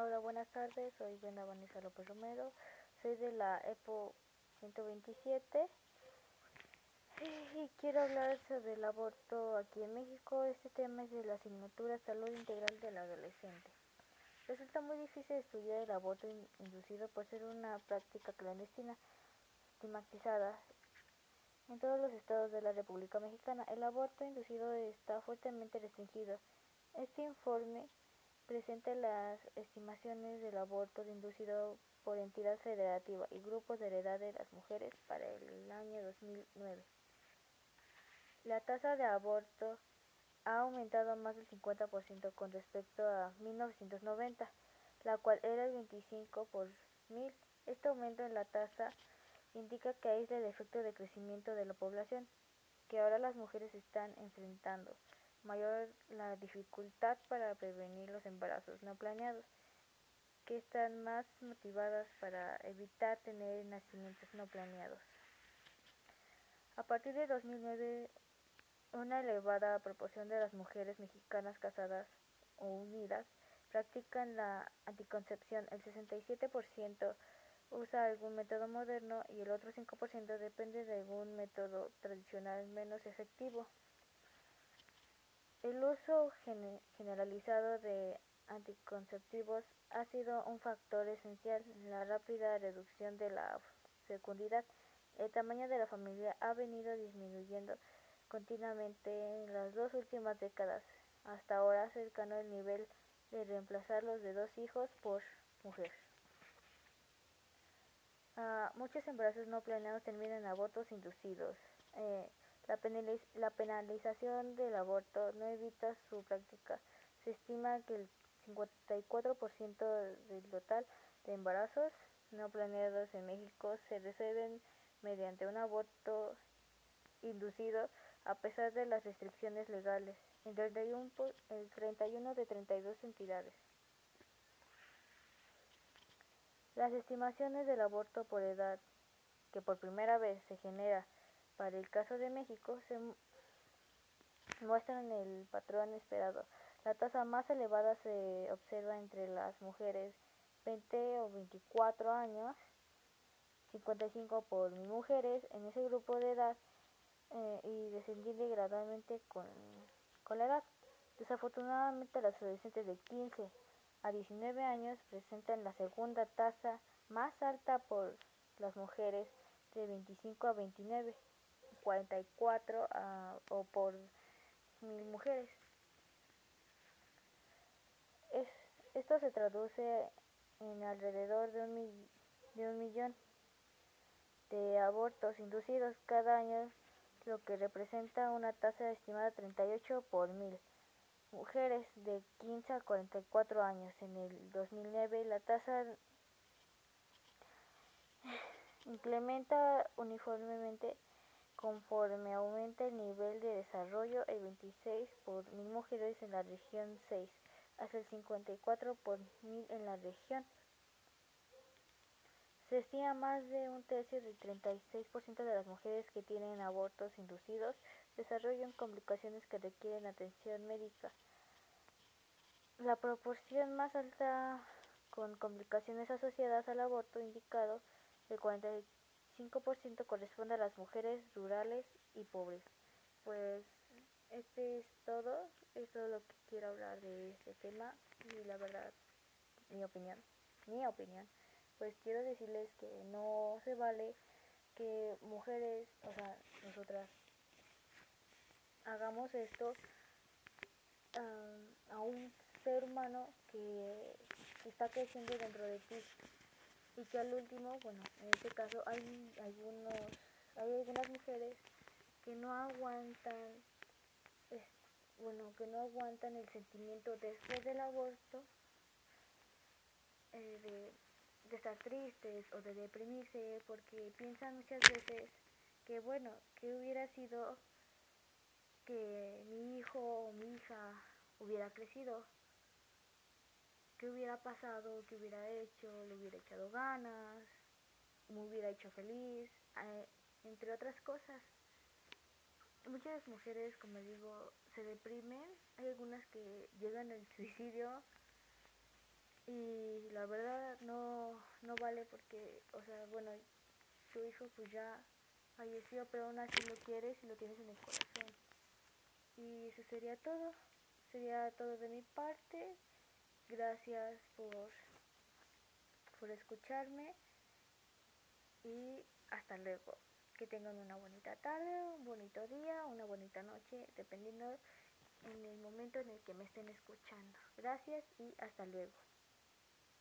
Hola, buenas tardes. Soy Brenda Vanessa López Romero. Soy de la EPO 127 y quiero hablar sobre el aborto aquí en México. Este tema es de la asignatura Salud Integral del Adolescente. Resulta muy difícil estudiar el aborto inducido por ser una práctica clandestina estigmatizada. En todos los estados de la República Mexicana, el aborto inducido está fuertemente restringido. Este informe presenta las estimaciones del aborto inducido por entidad federativa y grupos de edad de las mujeres para el año 2009. La tasa de aborto ha aumentado más del 50% con respecto a 1990, la cual era el 25 por mil. Este aumento en la tasa indica que aísla el efecto de crecimiento de la población que ahora las mujeres están enfrentando mayor la dificultad para prevenir los embarazos no planeados, que están más motivadas para evitar tener nacimientos no planeados. A partir de 2009, una elevada proporción de las mujeres mexicanas casadas o unidas practican la anticoncepción. El 67% usa algún método moderno y el otro 5% depende de algún método tradicional menos efectivo. El uso generalizado de anticonceptivos ha sido un factor esencial en la rápida reducción de la fecundidad. El tamaño de la familia ha venido disminuyendo continuamente en las dos últimas décadas, hasta ahora cercano al nivel de reemplazar los de dos hijos por mujer. Ah, muchos embarazos no planeados terminan en abortos inducidos. Eh, la, penalización del aborto no evita su práctica. Se estima que el 54% del total de embarazos no planeados en México se resuelven mediante un aborto inducido a pesar de las restricciones legales en 31, el 31 de 32 entidades. Las estimaciones del aborto por edad que por primera vez se genera para el caso de México, se muestran el patrón esperado. La tasa más elevada se observa entre las mujeres 20 o 24 años, 55 por mujeres en ese grupo de edad eh, y descendiendo gradualmente con, con la edad. Desafortunadamente, las adolescentes de 15 a 19 años presentan la segunda tasa más alta por las mujeres de 25 a 29. 44 ah, o por mil mujeres. esto se traduce en alrededor de un, de un millón de abortos inducidos cada año, lo que representa una tasa estimada 38 por mil. Mujeres de 15 a 44 años. En el 2009 la tasa incrementa uniformemente Conforme aumenta el nivel de desarrollo, el 26 por mil mujeres en la región 6 hasta el 54 por mil en la región. Se estima más de un tercio del 36% de las mujeres que tienen abortos inducidos desarrollan complicaciones que requieren atención médica. La proporción más alta con complicaciones asociadas al aborto indicado, el 40 5% corresponde a las mujeres rurales y pobres. Pues este es todo, es lo que quiero hablar de este tema. Y la verdad, mi opinión, mi opinión, pues quiero decirles que no se vale que mujeres, o sea, nosotras, hagamos esto a un ser humano que está creciendo dentro de ti y que al último, bueno, en este caso hay algunos, hay algunas mujeres que no aguantan, bueno, que no aguantan el sentimiento después del aborto eh, de, de estar tristes o de deprimirse porque piensan muchas veces que bueno, que hubiera sido que mi hijo o mi hija hubiera crecido qué hubiera pasado, qué hubiera hecho, le hubiera echado ganas, me hubiera hecho feliz, eh, entre otras cosas. Muchas mujeres, como digo, se deprimen, hay algunas que llegan al suicidio y verdad no, no vale porque, o sea, bueno, su hijo pues ya falleció, pero aún así lo quieres y lo tienes en el corazón. Y eso sería todo, sería todo de mi parte. Gracias por, por escucharme y hasta luego. Que tengan una bonita tarde, un bonito día, una bonita noche, dependiendo en el momento en el que me estén escuchando. Gracias y hasta luego.